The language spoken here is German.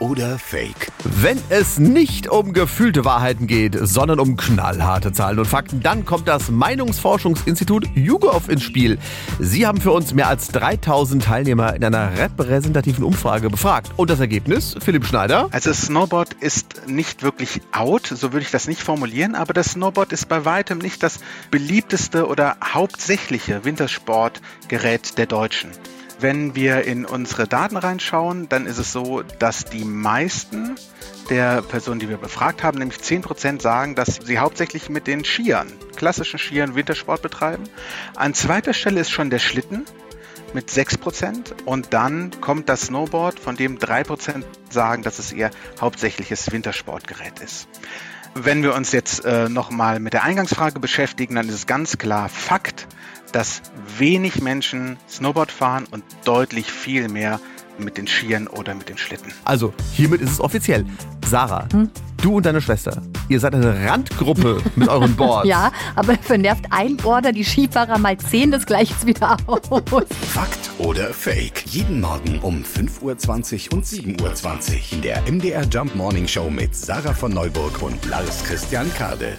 oder Fake? Wenn es nicht um gefühlte Wahrheiten geht, sondern um knallharte Zahlen und Fakten, dann kommt das Meinungsforschungsinstitut YouGov ins Spiel. Sie haben für uns mehr als 3000 Teilnehmer in einer repräsentativen Umfrage befragt. Und das Ergebnis, Philipp Schneider? Also Snowboard ist nicht wirklich out, so würde ich das nicht formulieren, aber das Snowboard ist bei weitem nicht das beliebteste oder hauptsächliche Wintersportgerät der Deutschen. Wenn wir in unsere Daten reinschauen, dann ist es so, dass die meisten der Personen, die wir befragt haben, nämlich 10% sagen, dass sie hauptsächlich mit den Skiern, klassischen Skiern, Wintersport betreiben. An zweiter Stelle ist schon der Schlitten mit 6% und dann kommt das Snowboard, von dem 3% sagen, dass es ihr hauptsächliches Wintersportgerät ist. Wenn wir uns jetzt äh, nochmal mit der Eingangsfrage beschäftigen, dann ist es ganz klar Fakt, dass wenig Menschen Snowboard fahren und deutlich viel mehr mit den Skiern oder mit den Schlitten. Also, hiermit ist es offiziell. Sarah, hm? du und deine Schwester, ihr seid eine Randgruppe mit euren Boards. ja, aber vernervt ein Boarder die Skifahrer mal zehn, das gleicht es wieder aus. Fakt oder Fake? Jeden Morgen um 5.20 Uhr und 7.20 Uhr in der MDR Jump Morning Show mit Sarah von Neuburg und Lars Christian Kade.